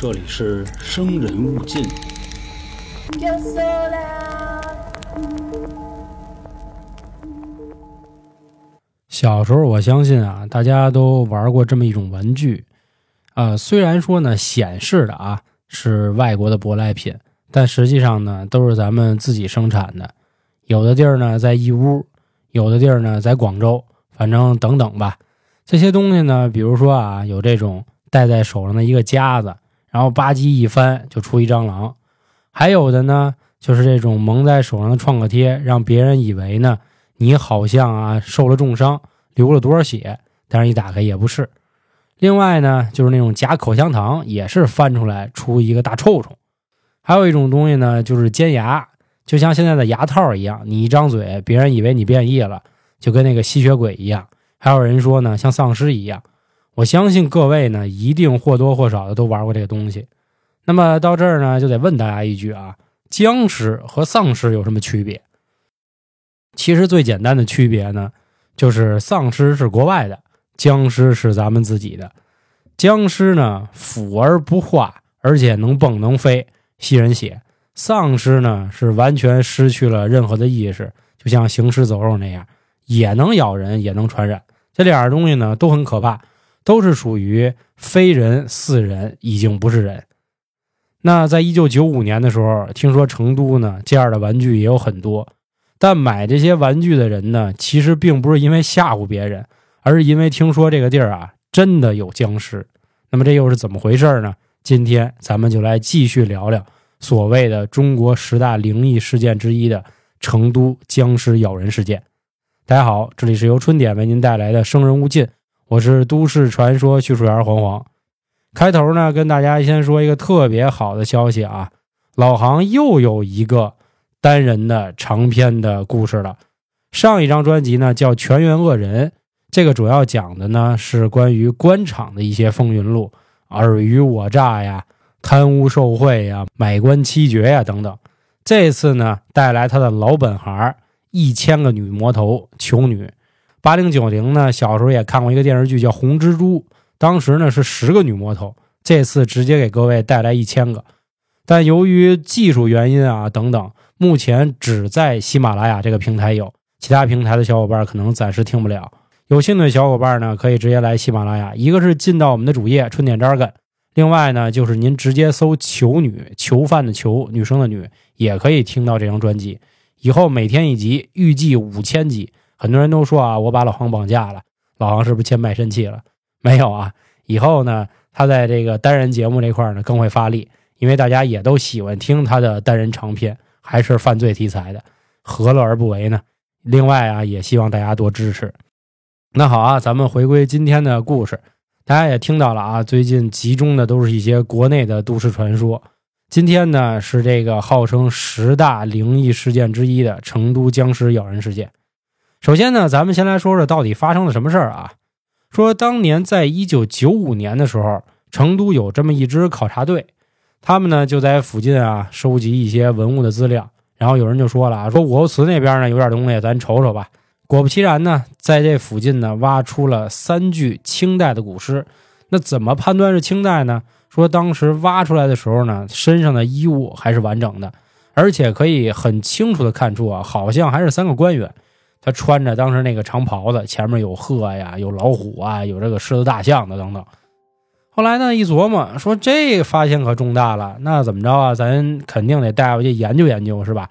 这里是生人勿近。小时候，我相信啊，大家都玩过这么一种玩具，呃，虽然说呢显示的啊是外国的舶来品，但实际上呢都是咱们自己生产的。有的地儿呢在义乌，有的地儿呢在广州，反正等等吧。这些东西呢，比如说啊，有这种戴在手上的一个夹子，然后吧唧一翻就出一蟑螂；还有的呢，就是这种蒙在手上的创可贴，让别人以为呢你好像啊受了重伤，流了多少血，但是一打开也不是。另外呢，就是那种夹口香糖，也是翻出来出一个大臭虫。还有一种东西呢，就是尖牙，就像现在的牙套一样，你一张嘴，别人以为你变异了，就跟那个吸血鬼一样。还有人说呢，像丧尸一样。我相信各位呢，一定或多或少的都玩过这个东西。那么到这儿呢，就得问大家一句啊：僵尸和丧尸有什么区别？其实最简单的区别呢，就是丧尸是国外的，僵尸是咱们自己的。僵尸呢，腐而不化，而且能蹦能飞，吸人血；丧尸呢，是完全失去了任何的意识，就像行尸走肉那样，也能咬人，也能传染。这两样东西呢，都很可怕，都是属于非人似人，已经不是人。那在一九九五年的时候，听说成都呢这样的玩具也有很多，但买这些玩具的人呢，其实并不是因为吓唬别人，而是因为听说这个地儿啊真的有僵尸。那么这又是怎么回事呢？今天咱们就来继续聊聊所谓的中国十大灵异事件之一的成都僵尸咬人事件。大家好，这里是由春点为您带来的《生人勿近》，我是都市传说叙述员黄黄。开头呢，跟大家先说一个特别好的消息啊，老杭又有一个单人的长篇的故事了。上一张专辑呢叫《全员恶人》，这个主要讲的呢是关于官场的一些风云录，尔虞我诈呀、贪污受贿呀、买官欺爵呀等等。这次呢，带来他的老本行一千个女魔头求女。八零九零呢，小时候也看过一个电视剧叫《红蜘蛛》。当时呢是十个女魔头，这次直接给各位带来一千个，但由于技术原因啊等等，目前只在喜马拉雅这个平台有，其他平台的小伙伴可能暂时听不了。有兴趣的小伙伴呢，可以直接来喜马拉雅，一个是进到我们的主页春点 jargon，另外呢就是您直接搜“囚女”，囚犯的囚，女生的女，也可以听到这张专辑。以后每天一集，预计五千集。很多人都说啊，我把老黄绑架了，老黄是不是欠卖身契了？没有啊，以后呢，他在这个单人节目这块呢更会发力，因为大家也都喜欢听他的单人长篇，还是犯罪题材的，何乐而不为呢？另外啊，也希望大家多支持。那好啊，咱们回归今天的故事，大家也听到了啊，最近集中的都是一些国内的都市传说。今天呢是这个号称十大灵异事件之一的成都僵尸咬人事件。首先呢，咱们先来说说到底发生了什么事儿啊？说当年在一九九五年的时候，成都有这么一支考察队，他们呢就在附近啊收集一些文物的资料。然后有人就说了啊，说武侯祠那边呢有点东西，咱瞅瞅吧。果不其然呢，在这附近呢挖出了三具清代的古尸。那怎么判断是清代呢？说当时挖出来的时候呢，身上的衣物还是完整的，而且可以很清楚的看出啊，好像还是三个官员。他穿着当时那个长袍子，前面有鹤呀，有老虎啊，有这个狮子、大象的等等。后来呢，一琢磨说这发现可重大了，那怎么着啊？咱肯定得带回去研究研究，是吧？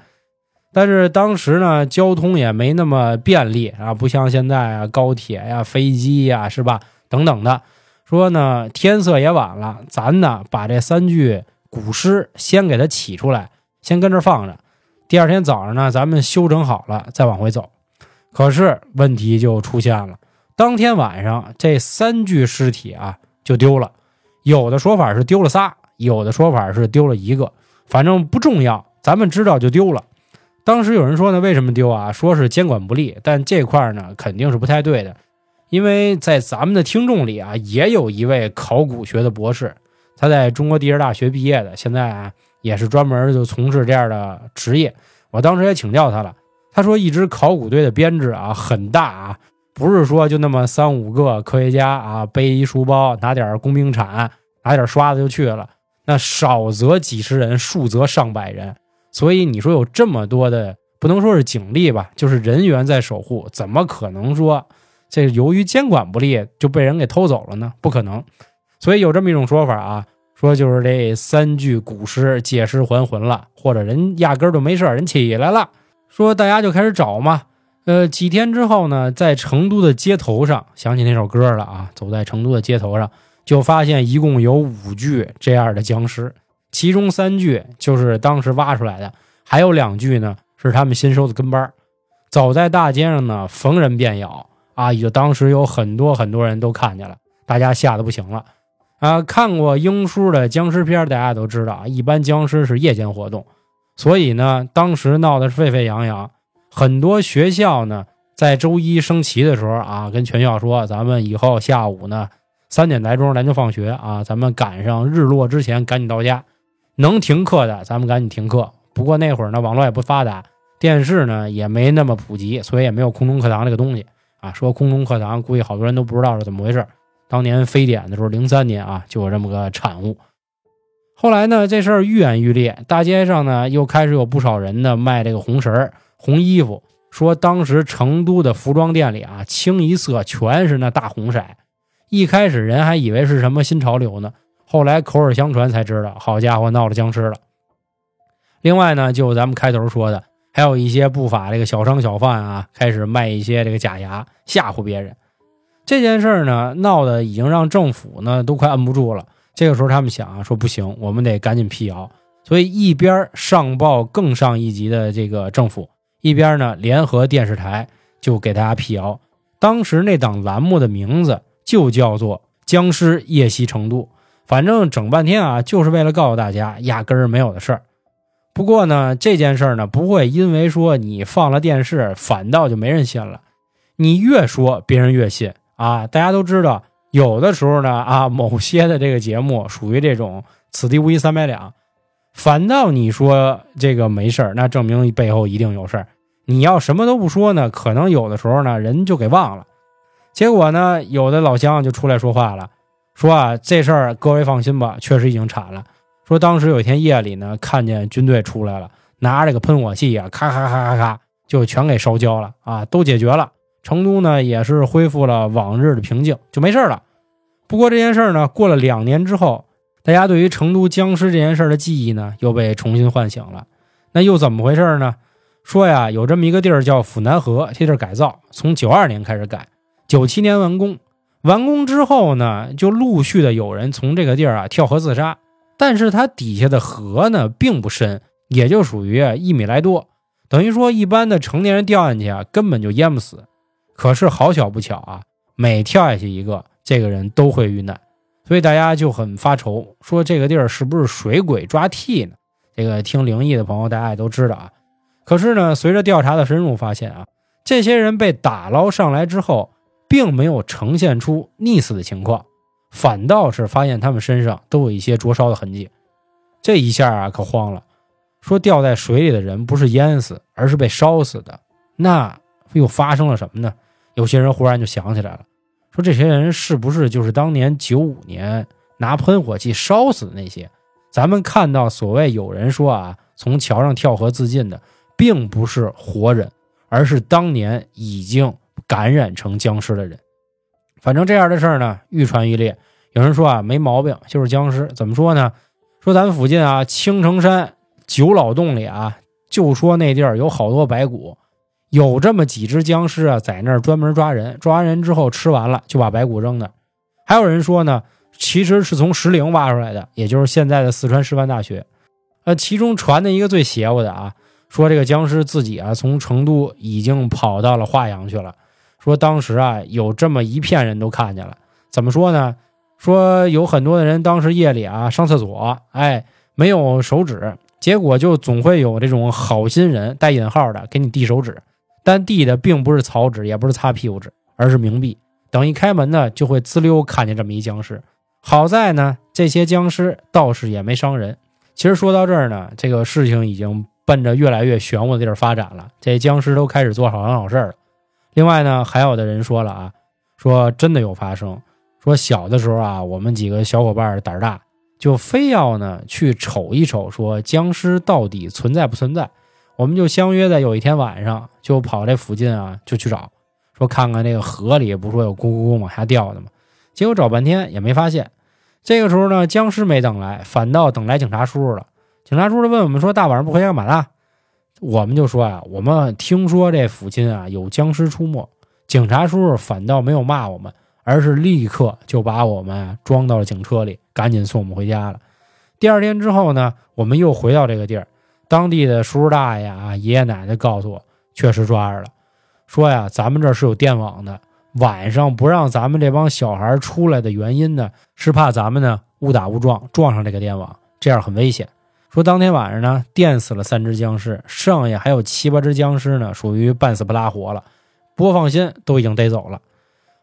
但是当时呢，交通也没那么便利啊，不像现在啊，高铁呀、飞机呀，是吧？等等的。说呢，天色也晚了，咱呢把这三具古尸先给它起出来，先跟这放着。第二天早上呢，咱们修整好了再往回走。可是问题就出现了，当天晚上这三具尸体啊就丢了，有的说法是丢了仨，有的说法是丢了一个，反正不重要，咱们知道就丢了。当时有人说呢，为什么丢啊？说是监管不力，但这块呢肯定是不太对的，因为在咱们的听众里啊，也有一位考古学的博士，他在中国地质大学毕业的，现在啊也是专门就从事这样的职业。我当时也请教他了。他说：“一支考古队的编制啊很大啊，不是说就那么三五个科学家啊背一书包，拿点工兵铲，拿点刷子就去了。那少则几十人，数则上百人。所以你说有这么多的，不能说是警力吧，就是人员在守护，怎么可能说这由于监管不力就被人给偷走了呢？不可能。所以有这么一种说法啊，说就是这三具古尸借尸还魂了，或者人压根儿就没事儿人起来了。说大家就开始找嘛。呃，几天之后呢，在成都的街头上想起那首歌了啊，走在成都的街头上，就发现一共有五具这样的僵尸，其中三具就是当时挖出来的，还有两具呢是他们新收的跟班走在大街上呢，逢人便咬啊，也就当时有很多很多人都看见了，大家吓得不行了。啊，看过英叔的僵尸片，大家都知道啊，一般僵尸是夜间活动，所以呢，当时闹得是沸沸扬扬。很多学校呢，在周一升旗的时候啊，跟全校说，咱们以后下午呢三点来钟咱就放学啊，咱们赶上日落之前赶紧到家，能停课的咱们赶紧停课。不过那会儿呢，网络也不发达，电视呢也没那么普及，所以也没有空中课堂这个东西啊。说空中课堂，估计好多人都不知道是怎么回事。当年非典的时候，零三年啊，就有这么个产物。后来呢，这事儿愈演愈烈，大街上呢又开始有不少人呢卖这个红绳、红衣服，说当时成都的服装店里啊，清一色全是那大红色。一开始人还以为是什么新潮流呢，后来口耳相传才知道，好家伙，闹了僵尸了。另外呢，就咱们开头说的，还有一些不法这个小商小贩啊，开始卖一些这个假牙，吓唬别人。这件事儿呢，闹得已经让政府呢都快摁不住了。这个时候，他们想啊，说不行，我们得赶紧辟谣。所以一边上报更上一级的这个政府，一边呢联合电视台就给大家辟谣。当时那档栏目的名字就叫做《僵尸夜袭成都》，反正整半天啊，就是为了告诉大家压根儿没有的事儿。不过呢，这件事儿呢不会因为说你放了电视，反倒就没人信了。你越说，别人越信。啊，大家都知道，有的时候呢，啊，某些的这个节目属于这种此地无银三百两，反倒你说这个没事儿，那证明背后一定有事儿。你要什么都不说呢，可能有的时候呢，人就给忘了。结果呢，有的老乡就出来说话了，说啊，这事儿各位放心吧，确实已经铲了。说当时有一天夜里呢，看见军队出来了，拿这个喷火器啊，咔咔咔咔咔，就全给烧焦了啊，都解决了。成都呢也是恢复了往日的平静，就没事了。不过这件事呢，过了两年之后，大家对于成都僵尸这件事的记忆呢又被重新唤醒了。那又怎么回事呢？说呀，有这么一个地儿叫府南河，这地儿改造，从九二年开始改，九七年完工。完工之后呢，就陆续的有人从这个地儿啊跳河自杀。但是它底下的河呢并不深，也就属于一米来多，等于说一般的成年人掉进去啊根本就淹不死。可是好巧不巧啊，每跳下去一个，这个人都会遇难，所以大家就很发愁，说这个地儿是不是水鬼抓替呢？这个听灵异的朋友大家也都知道啊。可是呢，随着调查的深入，发现啊，这些人被打捞上来之后，并没有呈现出溺死的情况，反倒是发现他们身上都有一些灼烧的痕迹。这一下啊，可慌了，说掉在水里的人不是淹死，而是被烧死的，那又发生了什么呢？有些人忽然就想起来了，说这些人是不是就是当年九五年拿喷火器烧死的那些？咱们看到所谓有人说啊，从桥上跳河自尽的，并不是活人，而是当年已经感染成僵尸的人。反正这样的事儿呢，愈传愈烈。有人说啊，没毛病，就是僵尸。怎么说呢？说咱们附近啊，青城山九老洞里啊，就说那地儿有好多白骨。有这么几只僵尸啊，在那儿专门抓人，抓完人之后吃完了就把白骨扔那。还有人说呢，其实是从石陵挖出来的，也就是现在的四川师范大学。呃，其中传的一个最邪乎的啊，说这个僵尸自己啊从成都已经跑到了华阳去了。说当时啊有这么一片人都看见了，怎么说呢？说有很多的人当时夜里啊上厕所，哎，没有手纸，结果就总会有这种好心人带引号的给你递手纸。但递的并不是草纸，也不是擦屁股纸，而是冥币。等一开门呢，就会滋溜看见这么一僵尸。好在呢，这些僵尸倒是也没伤人。其实说到这儿呢，这个事情已经奔着越来越玄乎的地儿发展了。这僵尸都开始做好人好事了。另外呢，还有的人说了啊，说真的有发生。说小的时候啊，我们几个小伙伴胆大，就非要呢去瞅一瞅，说僵尸到底存在不存在。我们就相约在有一天晚上，就跑这附近啊，就去找，说看看这个河里不说有咕咕咕往下掉的吗？结果找半天也没发现。这个时候呢，僵尸没等来，反倒等来警察叔叔了。警察叔叔问我们说：“大晚上不回家干嘛呢？”我们就说啊，我们听说这附近啊有僵尸出没。警察叔叔反倒没有骂我们，而是立刻就把我们装到了警车里，赶紧送我们回家了。第二天之后呢，我们又回到这个地儿，当地的叔叔大爷啊、爷爷奶奶告诉我，确实抓着了，说呀，咱们这是有电网的，晚上不让咱们这帮小孩出来的原因呢，是怕咱们呢误打误撞撞上这个电网，这样很危险。说当天晚上呢，电死了三只僵尸，剩下还有七八只僵尸呢，属于半死不拉活了。不过放心，都已经逮走了。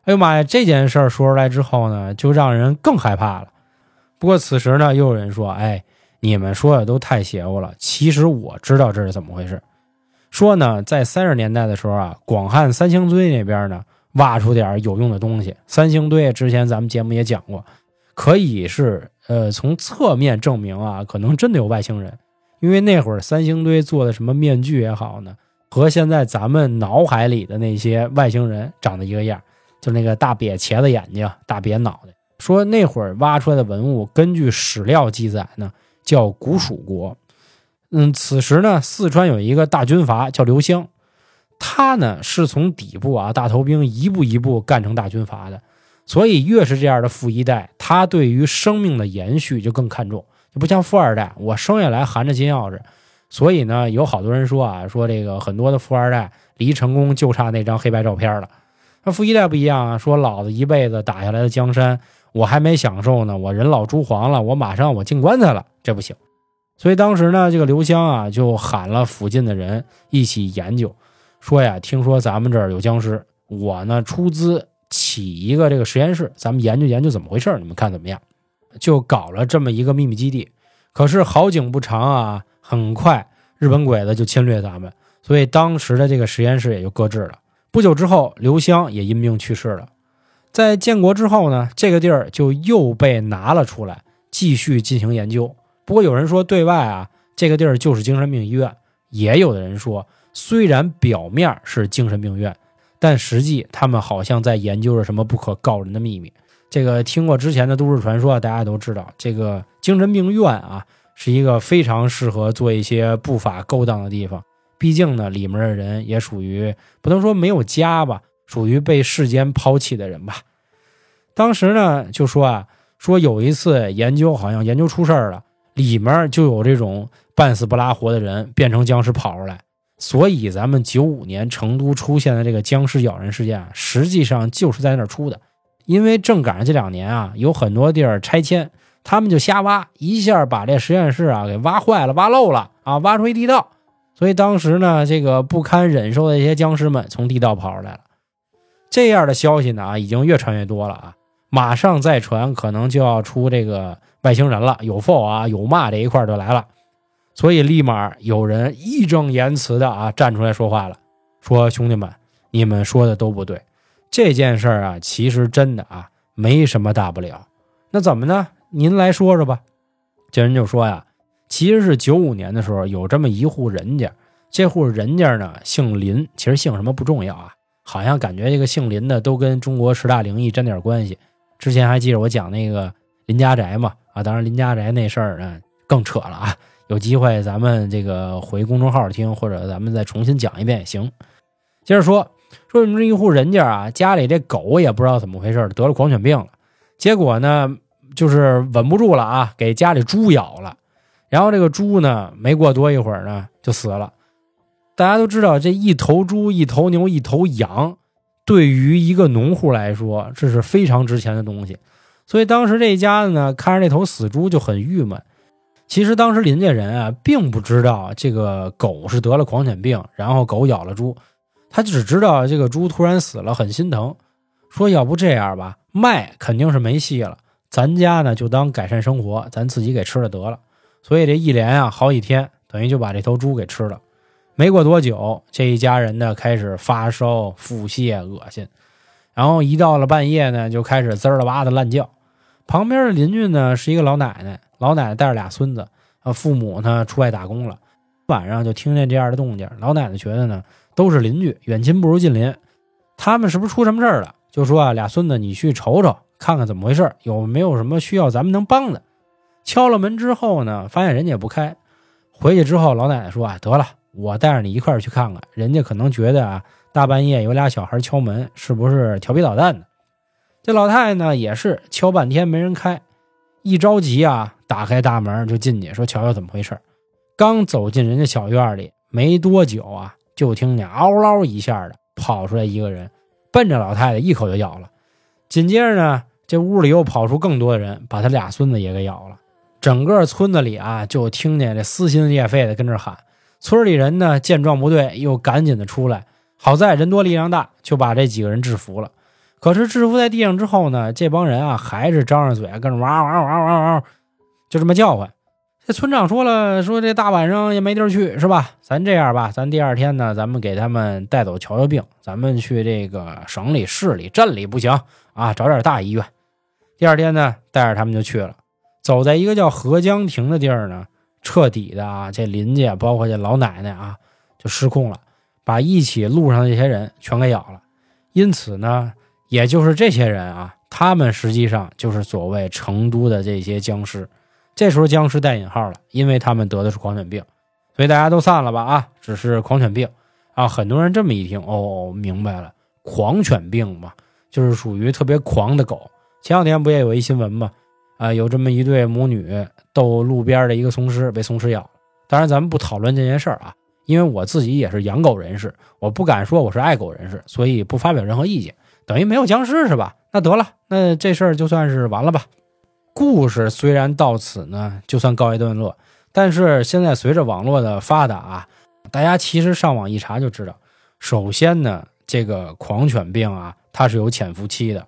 哎呦妈呀！这件事说出来之后呢，就让人更害怕了。不过此时呢，又有人说：“哎，你们说的都太邪乎了。”其实我知道这是怎么回事。说呢，在三十年代的时候啊，广汉三星堆那边呢，挖出点有用的东西。三星堆之前咱们节目也讲过，可以是呃从侧面证明啊，可能真的有外星人。因为那会儿三星堆做的什么面具也好呢。和现在咱们脑海里的那些外星人长得一个样，就那个大瘪茄子眼睛、大瘪脑袋。说那会儿挖出来的文物，根据史料记载呢，叫古蜀国。嗯，此时呢，四川有一个大军阀叫刘湘，他呢是从底部啊大头兵一步一步干成大军阀的。所以越是这样的富一代，他对于生命的延续就更看重，就不像富二代，我生下来含着金钥匙。所以呢，有好多人说啊，说这个很多的富二代离成功就差那张黑白照片了。那富一代不一样啊，说老子一辈子打下来的江山，我还没享受呢，我人老珠黄了，我马上我进棺材了，这不行。所以当时呢，这个刘湘啊，就喊了附近的人一起研究，说呀，听说咱们这儿有僵尸，我呢出资起一个这个实验室，咱们研究研究怎么回事，你们看怎么样？就搞了这么一个秘密基地。可是好景不长啊。很快，日本鬼子就侵略咱们，所以当时的这个实验室也就搁置了。不久之后，刘湘也因病去世了。在建国之后呢，这个地儿就又被拿了出来，继续进行研究。不过有人说，对外啊，这个地儿就是精神病医院；也有的人说，虽然表面是精神病院，但实际他们好像在研究着什么不可告人的秘密。这个听过之前的都市传说，大家都知道，这个精神病院啊。是一个非常适合做一些不法勾当的地方，毕竟呢，里面的人也属于不能说没有家吧，属于被世间抛弃的人吧。当时呢，就说啊，说有一次研究，好像研究出事儿了，里面就有这种半死不拉活的人变成僵尸跑出来，所以咱们九五年成都出现的这个僵尸咬人事件，实际上就是在那儿出的，因为正赶上这两年啊，有很多地儿拆迁。他们就瞎挖，一下把这实验室啊给挖坏了、挖漏了啊，挖出一地道。所以当时呢，这个不堪忍受的一些僵尸们从地道跑出来了。这样的消息呢啊，已经越传越多了啊，马上再传，可能就要出这个外星人了，有否啊，有骂这一块就来了。所以立马有人义正言辞的啊站出来说话了，说兄弟们，你们说的都不对，这件事儿啊，其实真的啊没什么大不了。那怎么呢？您来说说吧，这人就说呀，其实是九五年的时候有这么一户人家，这户人家呢姓林，其实姓什么不重要啊，好像感觉这个姓林的都跟中国十大灵异沾点关系。之前还记着我讲那个林家宅嘛，啊，当然林家宅那事儿呢更扯了啊，有机会咱们这个回公众号听，或者咱们再重新讲一遍也行。接着说，说你们这一户人家啊，家里这狗也不知道怎么回事得了狂犬病了，结果呢。就是稳不住了啊，给家里猪咬了，然后这个猪呢，没过多一会儿呢就死了。大家都知道，这一头猪、一头牛、一头羊，对于一个农户来说，这是非常值钱的东西。所以当时这一家子呢，看着那头死猪就很郁闷。其实当时邻家人啊，并不知道这个狗是得了狂犬病，然后狗咬了猪，他只知道这个猪突然死了，很心疼，说要不这样吧，卖肯定是没戏了。咱家呢就当改善生活，咱自己给吃了得了。所以这一连啊好几天，等于就把这头猪给吃了。没过多久，这一家人呢开始发烧、腹泻、恶心，然后一到了半夜呢，就开始滋儿了哇的乱叫。旁边的邻居呢是一个老奶奶，老奶奶带着俩孙子，呃，父母呢出外打工了，晚上就听见这样的动静。老奶奶觉得呢，都是邻居，远亲不如近邻，他们是不是出什么事儿了？就说啊，俩孙子，你去瞅瞅，看看怎么回事，有没有什么需要咱们能帮的。敲了门之后呢，发现人家也不开。回去之后，老奶奶说啊，得了，我带着你一块儿去看看。人家可能觉得啊，大半夜有俩小孩敲门，是不是调皮捣蛋的？这老太太呢，也是敲半天没人开，一着急啊，打开大门就进去，说瞧瞧怎么回事。刚走进人家小院里没多久啊，就听见嗷嗷一下的跑出来一个人，奔着老太太一口就咬了。紧接着呢，这屋里又跑出更多的人，把他俩孙子也给咬了。整个村子里啊，就听见这撕心裂肺的跟这喊。村里人呢，见状不对，又赶紧的出来。好在人多力量大，就把这几个人制服了。可是制服在地上之后呢，这帮人啊还是张着嘴跟着哇哇哇哇哇，就这么叫唤。这村长说了，说这大晚上也没地儿去，是吧？咱这样吧，咱第二天呢，咱们给他们带走瞧瞧病，咱们去这个省里、市里、镇里不行啊，找点大医院。第二天呢，带着他们就去了。走在一个叫河江亭的地儿呢，彻底的啊，这邻家包括这老奶奶啊，就失控了，把一起路上的这些人全给咬了。因此呢。也就是这些人啊，他们实际上就是所谓成都的这些僵尸。这时候僵尸带引号了，因为他们得的是狂犬病，所以大家都散了吧啊，只是狂犬病啊。很多人这么一听，哦，明白了，狂犬病嘛，就是属于特别狂的狗。前两天不也有一新闻吗？啊，有这么一对母女逗路边的一个松狮，被松狮咬。当然，咱们不讨论这件事儿啊，因为我自己也是养狗人士，我不敢说我是爱狗人士，所以不发表任何意见。等于没有僵尸是吧？那得了，那这事儿就算是完了吧。故事虽然到此呢，就算告一段落，但是现在随着网络的发达啊，大家其实上网一查就知道。首先呢，这个狂犬病啊，它是有潜伏期的，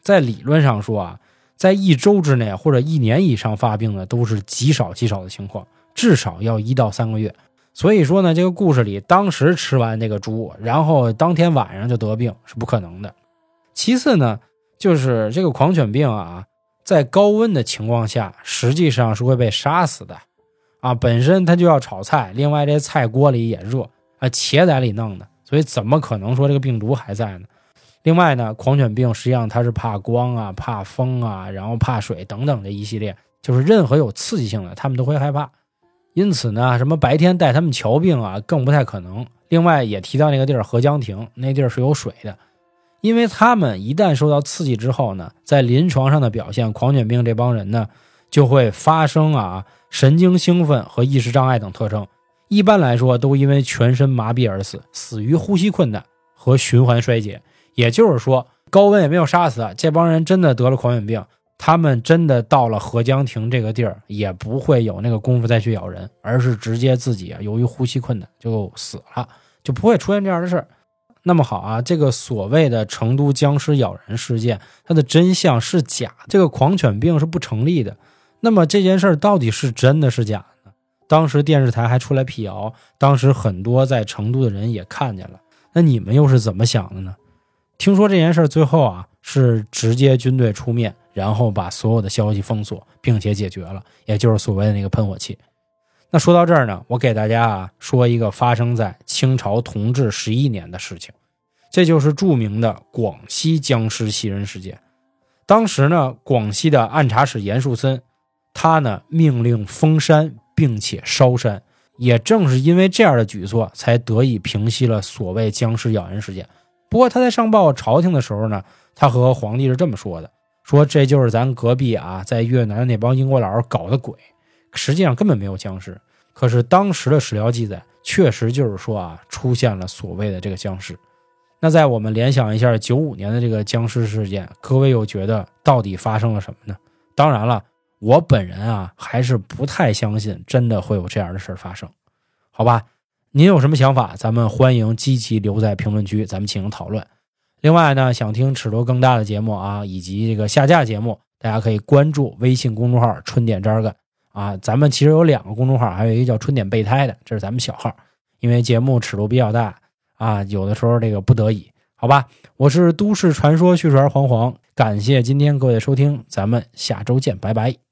在理论上说啊，在一周之内或者一年以上发病的都是极少极少的情况，至少要一到三个月。所以说呢，这个故事里当时吃完这个猪，然后当天晚上就得病是不可能的。其次呢，就是这个狂犬病啊，在高温的情况下，实际上是会被杀死的，啊，本身它就要炒菜，另外这菜锅里也热，啊，且在里弄的，所以怎么可能说这个病毒还在呢？另外呢，狂犬病实际上它是怕光啊、怕风啊，然后怕水等等这一系列，就是任何有刺激性的，他们都会害怕。因此呢，什么白天带他们瞧病啊，更不太可能。另外也提到那个地儿合江亭，那地儿是有水的。因为他们一旦受到刺激之后呢，在临床上的表现，狂犬病这帮人呢就会发生啊神经兴奋和意识障碍等特征。一般来说，都因为全身麻痹而死，死于呼吸困难和循环衰竭。也就是说，高温也没有杀死这帮人，真的得了狂犬病，他们真的到了合江亭这个地儿，也不会有那个功夫再去咬人，而是直接自己啊由于呼吸困难就死了，就不会出现这样的事儿。那么好啊，这个所谓的成都僵尸咬人事件，它的真相是假，这个狂犬病是不成立的。那么这件事儿到底是真的是假的呢？当时电视台还出来辟谣，当时很多在成都的人也看见了。那你们又是怎么想的呢？听说这件事最后啊是直接军队出面，然后把所有的消息封锁，并且解决了，也就是所谓的那个喷火器。那说到这儿呢，我给大家啊说一个发生在清朝同治十一年的事情，这就是著名的广西僵尸袭人事件。当时呢，广西的按察使严树森，他呢命令封山并且烧山，也正是因为这样的举措，才得以平息了所谓僵尸咬人事件。不过他在上报朝廷的时候呢，他和皇帝是这么说的：说这就是咱隔壁啊，在越南那帮英国佬搞的鬼。实际上根本没有僵尸，可是当时的史料记载确实就是说啊，出现了所谓的这个僵尸。那在我们联想一下九五年的这个僵尸事件，各位又觉得到底发生了什么呢？当然了，我本人啊还是不太相信真的会有这样的事发生，好吧？您有什么想法？咱们欢迎积极留在评论区，咱们进行讨论。另外呢，想听尺度更大的节目啊，以及这个下架节目，大家可以关注微信公众号“春点渣干”。啊，咱们其实有两个公众号，还有一个叫“春点备胎”的，这是咱们小号。因为节目尺度比较大啊，有的时候这个不得已，好吧。我是都市传说叙述员黄黄，感谢今天各位的收听，咱们下周见，拜拜。